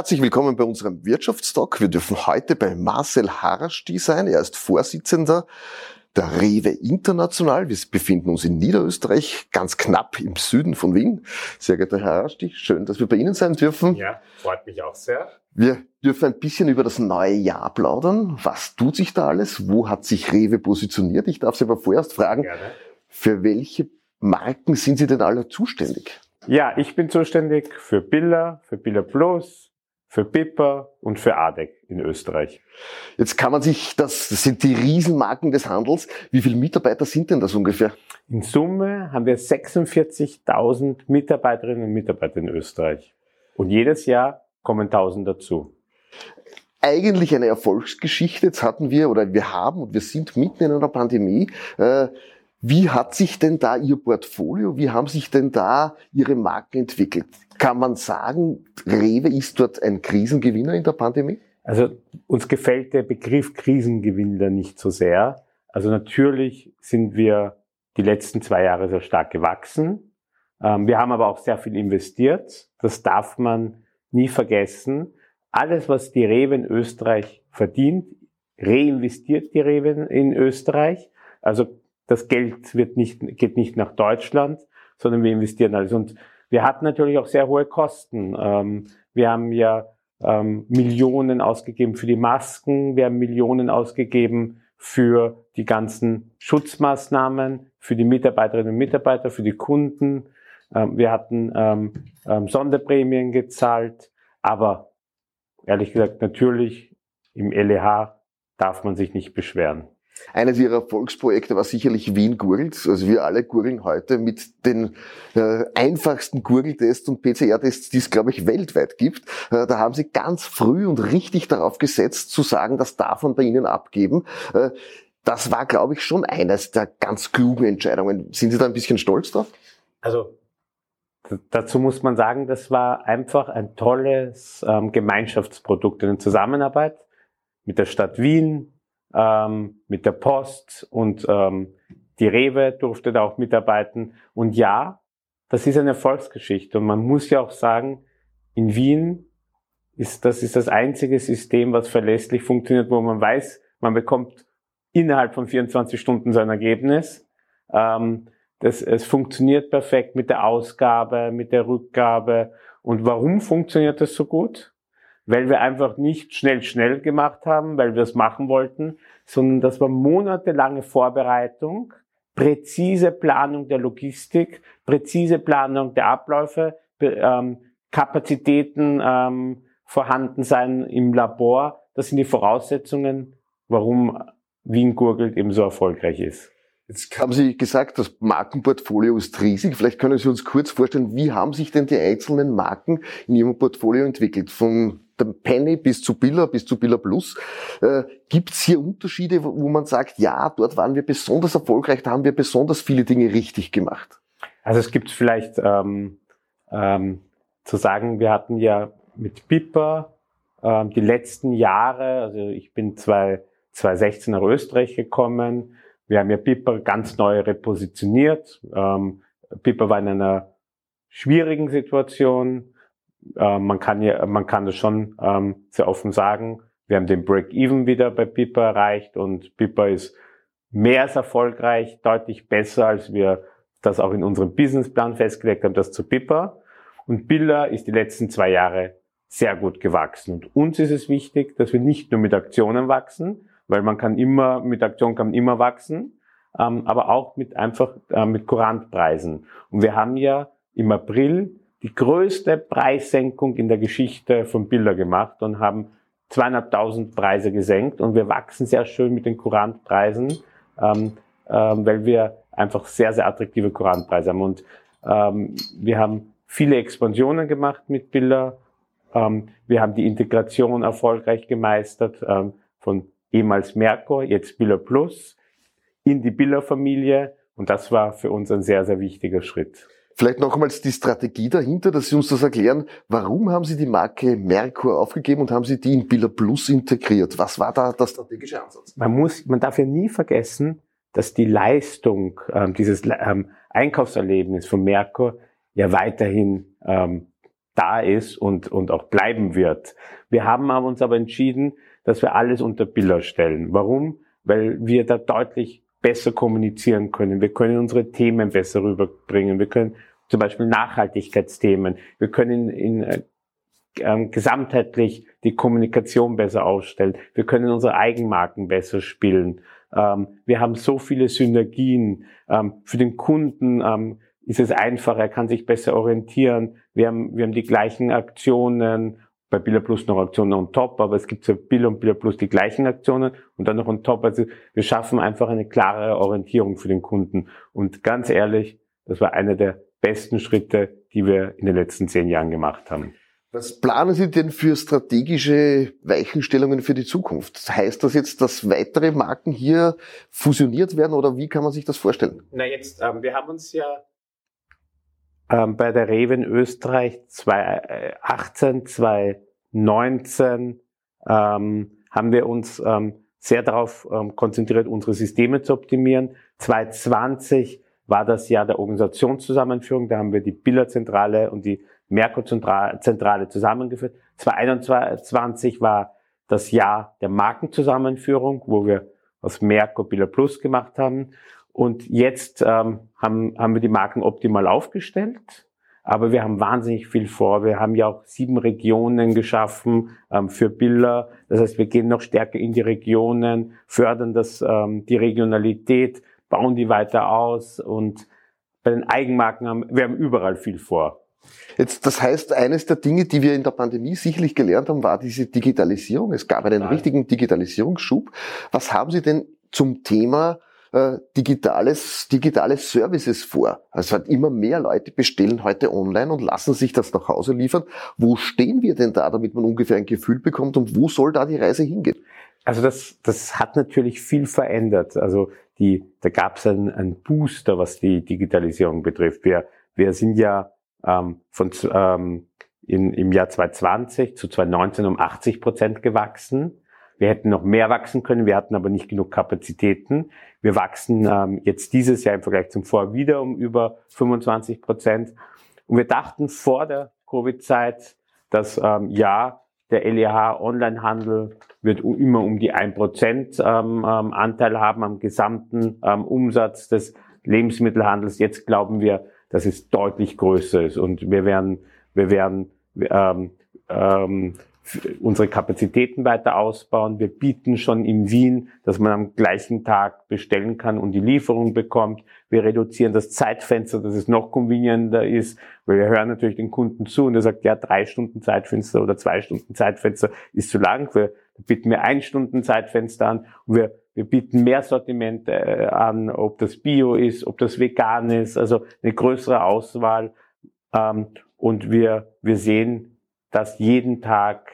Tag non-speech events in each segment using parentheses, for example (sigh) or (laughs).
Herzlich willkommen bei unserem Wirtschaftstalk. Wir dürfen heute bei Marcel Harasti sein. Er ist Vorsitzender der Rewe International. Wir befinden uns in Niederösterreich, ganz knapp im Süden von Wien. Sehr geehrter Herr Harasti, schön, dass wir bei Ihnen sein dürfen. Ja, freut mich auch sehr. Wir dürfen ein bisschen über das neue Jahr plaudern. Was tut sich da alles? Wo hat sich Rewe positioniert? Ich darf Sie aber vorerst fragen, Gerne. für welche Marken sind Sie denn alle zuständig? Ja, ich bin zuständig für Billa, für Billa Plus, für Pippa und für ADEC in Österreich. Jetzt kann man sich, das, das sind die Riesenmarken des Handels. Wie viele Mitarbeiter sind denn das ungefähr? In Summe haben wir 46.000 Mitarbeiterinnen und Mitarbeiter in Österreich. Und jedes Jahr kommen 1000 dazu. Eigentlich eine Erfolgsgeschichte. Jetzt hatten wir oder wir haben und wir sind mitten in einer Pandemie. Äh, wie hat sich denn da Ihr Portfolio, wie haben sich denn da Ihre Marken entwickelt? Kann man sagen, Rewe ist dort ein Krisengewinner in der Pandemie? Also uns gefällt der Begriff Krisengewinner nicht so sehr. Also natürlich sind wir die letzten zwei Jahre sehr stark gewachsen. Ähm, wir haben aber auch sehr viel investiert. Das darf man nie vergessen. Alles, was die Rewe in Österreich verdient, reinvestiert die Rewe in Österreich. Also das Geld wird nicht, geht nicht nach Deutschland, sondern wir investieren alles. Und wir hatten natürlich auch sehr hohe Kosten. Ähm, wir haben ja ähm, Millionen ausgegeben für die Masken, wir haben Millionen ausgegeben für die ganzen Schutzmaßnahmen, für die Mitarbeiterinnen und Mitarbeiter, für die Kunden. Ähm, wir hatten ähm, ähm, Sonderprämien gezahlt, aber ehrlich gesagt, natürlich im LEH darf man sich nicht beschweren. Eines ihrer Erfolgsprojekte war sicherlich Wien gurgelt. Also wir alle gurgeln heute mit den äh, einfachsten Gurgeltests und PCR-Tests, die es, glaube ich, weltweit gibt. Äh, da haben sie ganz früh und richtig darauf gesetzt, zu sagen, das darf man bei ihnen abgeben. Äh, das war, glaube ich, schon eines der ganz klugen Entscheidungen. Sind Sie da ein bisschen stolz drauf? Also dazu muss man sagen, das war einfach ein tolles ähm, Gemeinschaftsprodukt in Zusammenarbeit mit der Stadt Wien, ähm, mit der Post und ähm, die Rewe durfte da auch mitarbeiten. Und ja, das ist eine Erfolgsgeschichte. Und man muss ja auch sagen, in Wien ist das ist das einzige System, was verlässlich funktioniert, wo man weiß, man bekommt innerhalb von 24 Stunden sein Ergebnis. Ähm, das, es funktioniert perfekt mit der Ausgabe, mit der Rückgabe. Und warum funktioniert das so gut? Weil wir einfach nicht schnell, schnell gemacht haben, weil wir es machen wollten, sondern das war monatelange Vorbereitung, präzise Planung der Logistik, präzise Planung der Abläufe, ähm, Kapazitäten ähm, vorhanden sein im Labor. Das sind die Voraussetzungen, warum Wien gurgelt eben so erfolgreich ist. Jetzt haben Sie gesagt, das Markenportfolio ist riesig. Vielleicht können Sie uns kurz vorstellen, wie haben sich denn die einzelnen Marken in Ihrem Portfolio entwickelt? Von der Penny bis zu Billa, bis zu Billa Plus. Äh, Gibt es hier Unterschiede, wo man sagt, ja, dort waren wir besonders erfolgreich, da haben wir besonders viele Dinge richtig gemacht? Also es gibt vielleicht ähm, ähm, zu sagen, wir hatten ja mit Pippa ähm, die letzten Jahre, also ich bin 2016 nach Österreich gekommen, wir haben ja Pippa ganz neu repositioniert. Ähm, Pippa war in einer schwierigen Situation, äh, man kann ja, man kann das schon ähm, sehr offen sagen. Wir haben den Break-Even wieder bei Pipa erreicht und Pipa ist mehr als erfolgreich, deutlich besser, als wir das auch in unserem Businessplan festgelegt haben, das zu Pipa. Und Billa ist die letzten zwei Jahre sehr gut gewachsen. Und uns ist es wichtig, dass wir nicht nur mit Aktionen wachsen, weil man kann immer, mit Aktionen kann man immer wachsen, ähm, aber auch mit einfach äh, mit Kurantpreisen. Und wir haben ja im April die größte Preissenkung in der Geschichte von Bilder gemacht und haben zweieinhalbtausend Preise gesenkt und wir wachsen sehr schön mit den Kurantpreisen, ähm, ähm, weil wir einfach sehr, sehr attraktive Kurantpreise haben. Und ähm, wir haben viele Expansionen gemacht mit Bilder. Ähm, wir haben die Integration erfolgreich gemeistert ähm, von ehemals Merco, jetzt Biller Plus, in die Biller-Familie. Und das war für uns ein sehr, sehr wichtiger Schritt. Vielleicht nochmals die Strategie dahinter, dass Sie uns das erklären. Warum haben Sie die Marke Merkur aufgegeben und haben Sie die in Billa Plus integriert? Was war da der strategische Ansatz? Man muss, man darf ja nie vergessen, dass die Leistung, ähm, dieses ähm, Einkaufserlebnis von Merkur ja weiterhin ähm, da ist und, und auch bleiben wird. Wir haben uns aber entschieden, dass wir alles unter Biller stellen. Warum? Weil wir da deutlich besser kommunizieren können. Wir können unsere Themen besser rüberbringen. Wir können zum Beispiel Nachhaltigkeitsthemen. Wir können in, in ähm, gesamtheitlich die Kommunikation besser aufstellen. Wir können unsere Eigenmarken besser spielen. Ähm, wir haben so viele Synergien. Ähm, für den Kunden ähm, ist es einfacher, er kann sich besser orientieren. Wir haben, wir haben die gleichen Aktionen, bei Billa Plus noch Aktionen on top, aber es gibt für Billa und Billa Plus die gleichen Aktionen und dann noch on top. Also wir schaffen einfach eine klare Orientierung für den Kunden. Und ganz ehrlich, das war einer der besten Schritte, die wir in den letzten zehn Jahren gemacht haben. Was planen Sie denn für strategische Weichenstellungen für die Zukunft? Heißt das jetzt, dass weitere Marken hier fusioniert werden oder wie kann man sich das vorstellen? Na jetzt, ähm, wir haben uns ja ähm, bei der Rewe in Österreich 2018, 2019 ähm, haben wir uns ähm, sehr darauf ähm, konzentriert, unsere Systeme zu optimieren. 2020 war das Jahr der Organisationszusammenführung. Da haben wir die Billerzentrale und die Merkur-Zentrale zusammengeführt. 2021 war das Jahr der Markenzusammenführung, wo wir aus Merkur Biller Plus gemacht haben. Und jetzt ähm, haben, haben wir die Marken optimal aufgestellt. Aber wir haben wahnsinnig viel vor. Wir haben ja auch sieben Regionen geschaffen ähm, für Bilder. Das heißt, wir gehen noch stärker in die Regionen, fördern das, ähm, die Regionalität, bauen die weiter aus. Und bei den Eigenmarken haben wir haben überall viel vor. Jetzt, das heißt, eines der Dinge, die wir in der Pandemie sicherlich gelernt haben, war diese Digitalisierung. Es gab einen Nein. richtigen Digitalisierungsschub. Was haben Sie denn zum Thema äh, digitales, digitale Services vor? Also halt immer mehr Leute bestellen heute online und lassen sich das nach Hause liefern. Wo stehen wir denn da, damit man ungefähr ein Gefühl bekommt und wo soll da die Reise hingehen? Also das, das hat natürlich viel verändert. Also die, da gab es einen, einen Booster, was die Digitalisierung betrifft. Wir, wir sind ja ähm, von, ähm, in, im Jahr 2020 zu 2019 um 80 Prozent gewachsen. Wir hätten noch mehr wachsen können, wir hatten aber nicht genug Kapazitäten. Wir wachsen ähm, jetzt dieses Jahr im Vergleich zum Vorjahr wieder um über 25 Prozent. Und wir dachten vor der Covid-Zeit, dass ähm, ja, der LEH Onlinehandel wird immer um die 1% ähm, ähm, Anteil haben am gesamten ähm, Umsatz des Lebensmittelhandels. Jetzt glauben wir, dass es deutlich größer ist und wir werden, wir werden ähm, ähm, unsere Kapazitäten weiter ausbauen. Wir bieten schon in Wien, dass man am gleichen Tag bestellen kann und die Lieferung bekommt. Wir reduzieren das Zeitfenster, dass es noch convenienter ist, weil wir hören natürlich den Kunden zu und er sagt, ja, drei Stunden Zeitfenster oder zwei Stunden Zeitfenster ist zu lang. Wir bieten wir ein Stunden Zeitfenster an und wir, wir bieten mehr Sortiment äh, an, ob das Bio ist, ob das vegan ist, also eine größere Auswahl. Ähm, und wir, wir sehen, dass jeden Tag,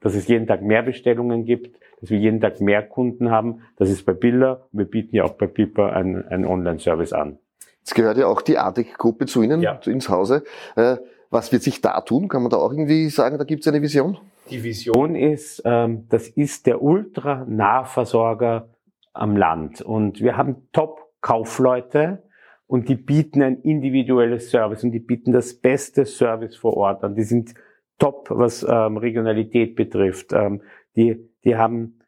dass es jeden Tag mehr Bestellungen gibt, dass wir jeden Tag mehr Kunden haben. Das ist bei Billa. Wir bieten ja auch bei Piper einen, einen Online-Service an. Jetzt gehört ja auch die ADEC-Gruppe zu Ihnen, ja. ins Hause. Äh, was wird sich da tun? Kann man da auch irgendwie sagen, da gibt es eine Vision? Die Vision ist, ähm, das ist der Ultra-Nahversorger am Land. Und wir haben Top-Kaufleute und die bieten ein individuelles Service und die bieten das beste Service vor Ort an. Die sind top, was ähm, Regionalität betrifft. Ähm, die, die haben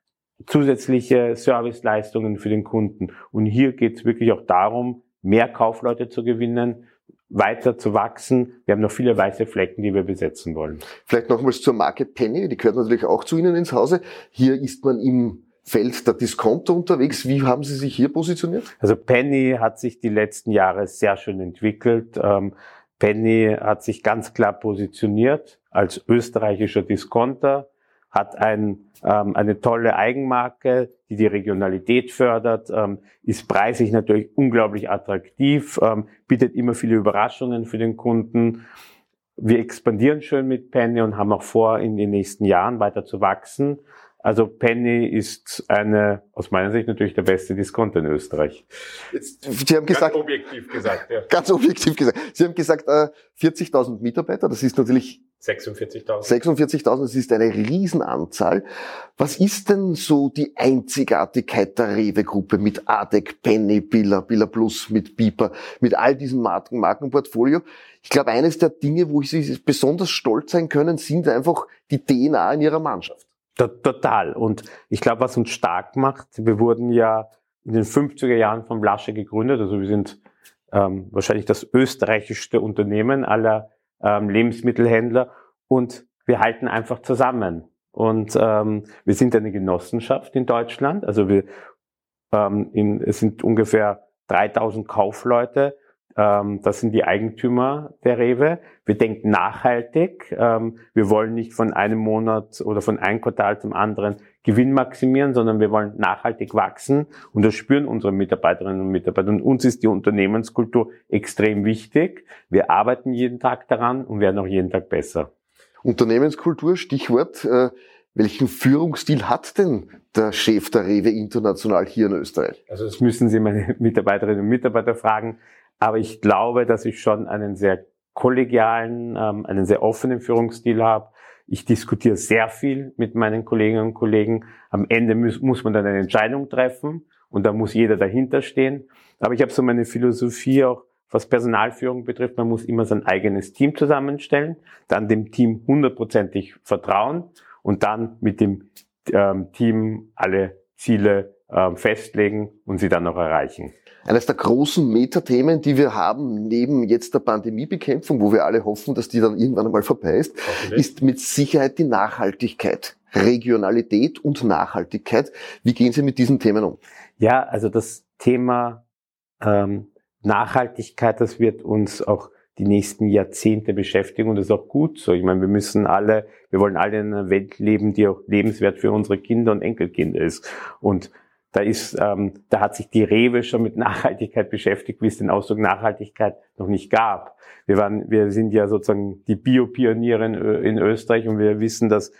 zusätzliche Serviceleistungen für den Kunden. Und hier geht es wirklich auch darum, mehr Kaufleute zu gewinnen, weiter zu wachsen. Wir haben noch viele weiße Flecken, die wir besetzen wollen. Vielleicht nochmals zur Marke Penny, die gehört natürlich auch zu Ihnen ins Hause. Hier ist man im Feld der Discounter unterwegs. Wie haben Sie sich hier positioniert? Also Penny hat sich die letzten Jahre sehr schön entwickelt. Ähm, Penny hat sich ganz klar positioniert als österreichischer Discounter, hat ein, ähm, eine tolle Eigenmarke, die die Regionalität fördert, ähm, ist preislich natürlich unglaublich attraktiv, ähm, bietet immer viele Überraschungen für den Kunden. Wir expandieren schön mit Penny und haben auch vor, in den nächsten Jahren weiter zu wachsen. Also Penny ist eine, aus meiner Sicht natürlich der beste Discounter in Österreich. Jetzt, Sie haben gesagt, ganz objektiv gesagt, ja. (laughs) Ganz objektiv gesagt. Sie haben gesagt, äh, 40.000 Mitarbeiter, das ist natürlich 46.000. 46.000, das ist eine Riesenanzahl. Was ist denn so die Einzigartigkeit der Rewe-Gruppe mit ADEC, Penny, Billa, Billa Plus, mit Beeper, mit all diesem Marken, Markenportfolio? Ich glaube, eines der Dinge, wo Sie besonders stolz sein können, sind einfach die DNA in Ihrer Mannschaft. Total. Und ich glaube, was uns stark macht, wir wurden ja in den 50er Jahren von Lasche gegründet. Also wir sind ähm, wahrscheinlich das österreichischste Unternehmen aller ähm, Lebensmittelhändler und wir halten einfach zusammen. Und ähm, wir sind eine Genossenschaft in Deutschland. Also wir ähm, in, es sind ungefähr 3000 Kaufleute das sind die Eigentümer der Rewe. Wir denken nachhaltig. Ähm, wir wollen nicht von einem Monat oder von einem Quartal zum anderen Gewinn maximieren, sondern wir wollen nachhaltig wachsen. Und das spüren unsere Mitarbeiterinnen und Mitarbeiter. Und uns ist die Unternehmenskultur extrem wichtig. Wir arbeiten jeden Tag daran und werden auch jeden Tag besser. Unternehmenskultur, Stichwort. Äh, welchen Führungsstil hat denn der Chef der Rewe International hier in Österreich? Also das müssen Sie meine (laughs) Mitarbeiterinnen und Mitarbeiter fragen. Aber ich glaube, dass ich schon einen sehr kollegialen, ähm, einen sehr offenen Führungsstil habe. Ich diskutiere sehr viel mit meinen Kolleginnen und Kollegen. Am Ende muss, muss man dann eine Entscheidung treffen und da muss jeder dahinter stehen. Aber ich habe so meine Philosophie auch, was Personalführung betrifft. Man muss immer sein eigenes Team zusammenstellen, dann dem Team hundertprozentig vertrauen und dann mit dem ähm, Team alle Ziele festlegen und sie dann noch erreichen. Eines der großen Metathemen, die wir haben, neben jetzt der Pandemiebekämpfung, wo wir alle hoffen, dass die dann irgendwann einmal vorbei ist, ist mit Sicherheit die Nachhaltigkeit. Regionalität und Nachhaltigkeit. Wie gehen Sie mit diesen Themen um? Ja, also das Thema ähm, Nachhaltigkeit, das wird uns auch die nächsten Jahrzehnte beschäftigen und das ist auch gut so. Ich meine, wir müssen alle, wir wollen alle in einer Welt leben, die auch lebenswert für unsere Kinder und Enkelkinder ist. Und da ist, ähm, da hat sich die Rewe schon mit Nachhaltigkeit beschäftigt, wie es den Ausdruck Nachhaltigkeit noch nicht gab. Wir waren, wir sind ja sozusagen die Biopioniere in, in Österreich und wir wissen, dass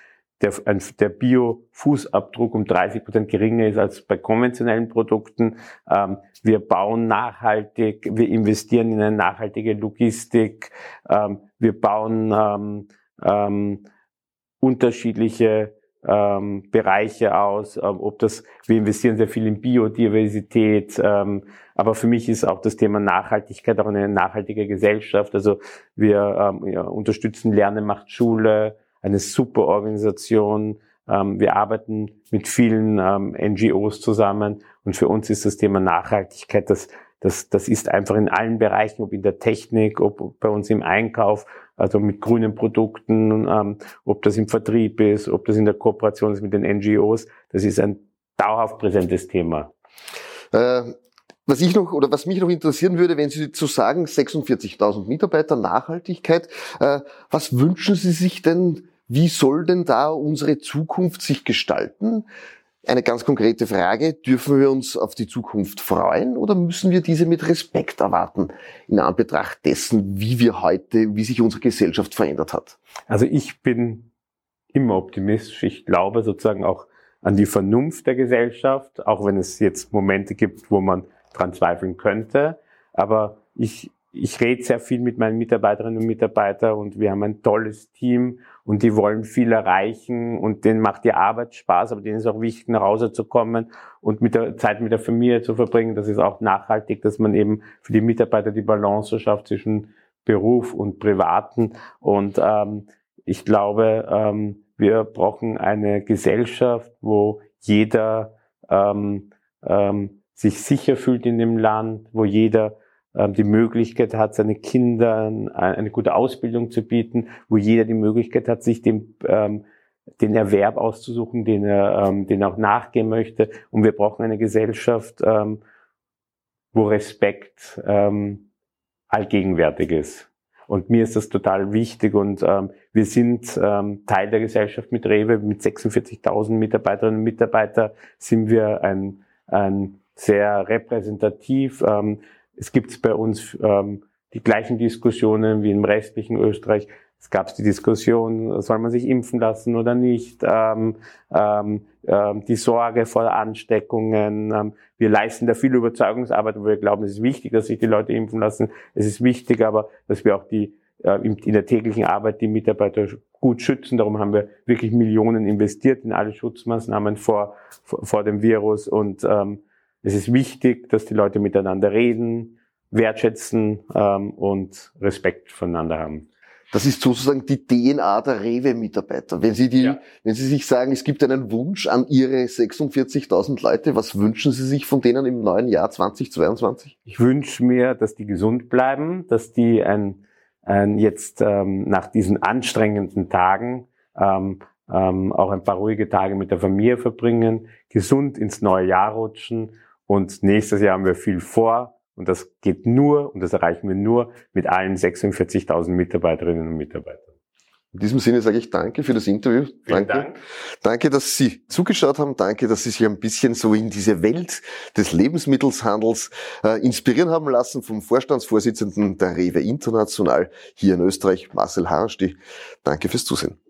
der, der Bio-Fußabdruck um 30 Prozent geringer ist als bei konventionellen Produkten. Ähm, wir bauen nachhaltig, wir investieren in eine nachhaltige Logistik, ähm, wir bauen ähm, ähm, unterschiedliche ähm, Bereiche aus, ähm, ob das, wir investieren sehr viel in Biodiversität, ähm, aber für mich ist auch das Thema Nachhaltigkeit auch eine nachhaltige Gesellschaft. Also wir ähm, ja, unterstützen Lernen macht Schule, eine super Organisation. Ähm, wir arbeiten mit vielen ähm, NGOs zusammen und für uns ist das Thema Nachhaltigkeit das das, das ist einfach in allen Bereichen, ob in der Technik, ob bei uns im Einkauf, also mit grünen Produkten, ähm, ob das im Vertrieb ist, ob das in der Kooperation ist mit den NGOs. Das ist ein dauerhaft präsentes Thema. Äh, was ich noch oder was mich noch interessieren würde, wenn Sie zu sagen 46.000 Mitarbeiter Nachhaltigkeit, äh, was wünschen Sie sich denn? Wie soll denn da unsere Zukunft sich gestalten? Eine ganz konkrete Frage, dürfen wir uns auf die Zukunft freuen oder müssen wir diese mit Respekt erwarten in Anbetracht dessen, wie wir heute, wie sich unsere Gesellschaft verändert hat? Also ich bin immer optimistisch. Ich glaube sozusagen auch an die Vernunft der Gesellschaft, auch wenn es jetzt Momente gibt, wo man dran zweifeln könnte. Aber ich ich rede sehr viel mit meinen Mitarbeiterinnen und Mitarbeitern und wir haben ein tolles Team und die wollen viel erreichen und denen macht die Arbeit Spaß, aber denen ist auch wichtig, nach Hause zu kommen und mit der Zeit mit der Familie zu verbringen. Das ist auch nachhaltig, dass man eben für die Mitarbeiter die Balance schafft zwischen Beruf und Privaten. Und ähm, ich glaube, ähm, wir brauchen eine Gesellschaft, wo jeder ähm, ähm, sich sicher fühlt in dem Land, wo jeder die Möglichkeit hat, seine Kindern eine gute Ausbildung zu bieten, wo jeder die Möglichkeit hat, sich dem, ähm, den Erwerb auszusuchen, den er, ähm, den auch nachgehen möchte. Und wir brauchen eine Gesellschaft, ähm, wo Respekt ähm, allgegenwärtig ist. Und mir ist das total wichtig und ähm, wir sind ähm, Teil der Gesellschaft mit Rewe. Mit 46.000 Mitarbeiterinnen und Mitarbeitern sind wir ein, ein sehr repräsentativ. Ähm, es gibt bei uns ähm, die gleichen Diskussionen wie im restlichen Österreich. Es gab die Diskussion, soll man sich impfen lassen oder nicht, ähm, ähm, ähm, die Sorge vor Ansteckungen. Ähm, wir leisten da viel Überzeugungsarbeit, wo wir glauben, es ist wichtig, dass sich die Leute impfen lassen. Es ist wichtig aber, dass wir auch die äh, in, in der täglichen Arbeit die Mitarbeiter gut schützen. Darum haben wir wirklich Millionen investiert in alle Schutzmaßnahmen vor, vor, vor dem Virus. Und ähm, es ist wichtig, dass die Leute miteinander reden, wertschätzen ähm, und Respekt voneinander haben. Das ist sozusagen die DNA der Rewe-Mitarbeiter. Wenn Sie die, ja. wenn Sie sich sagen, es gibt einen Wunsch an Ihre 46.000 Leute, was wünschen Sie sich von denen im neuen Jahr 2022? Ich wünsche mir, dass die gesund bleiben, dass die ein, ein jetzt ähm, nach diesen anstrengenden Tagen ähm, ähm, auch ein paar ruhige Tage mit der Familie verbringen, gesund ins neue Jahr rutschen und nächstes Jahr haben wir viel vor und das geht nur, und das erreichen wir nur mit allen 46.000 Mitarbeiterinnen und Mitarbeitern. In diesem Sinne sage ich danke für das Interview. Vielen danke. Dank. Danke, dass Sie zugeschaut haben. Danke, dass Sie sich ein bisschen so in diese Welt des Lebensmittelshandels äh, inspirieren haben lassen vom Vorstandsvorsitzenden der Rewe International hier in Österreich, Marcel Harnstich. Danke fürs Zusehen.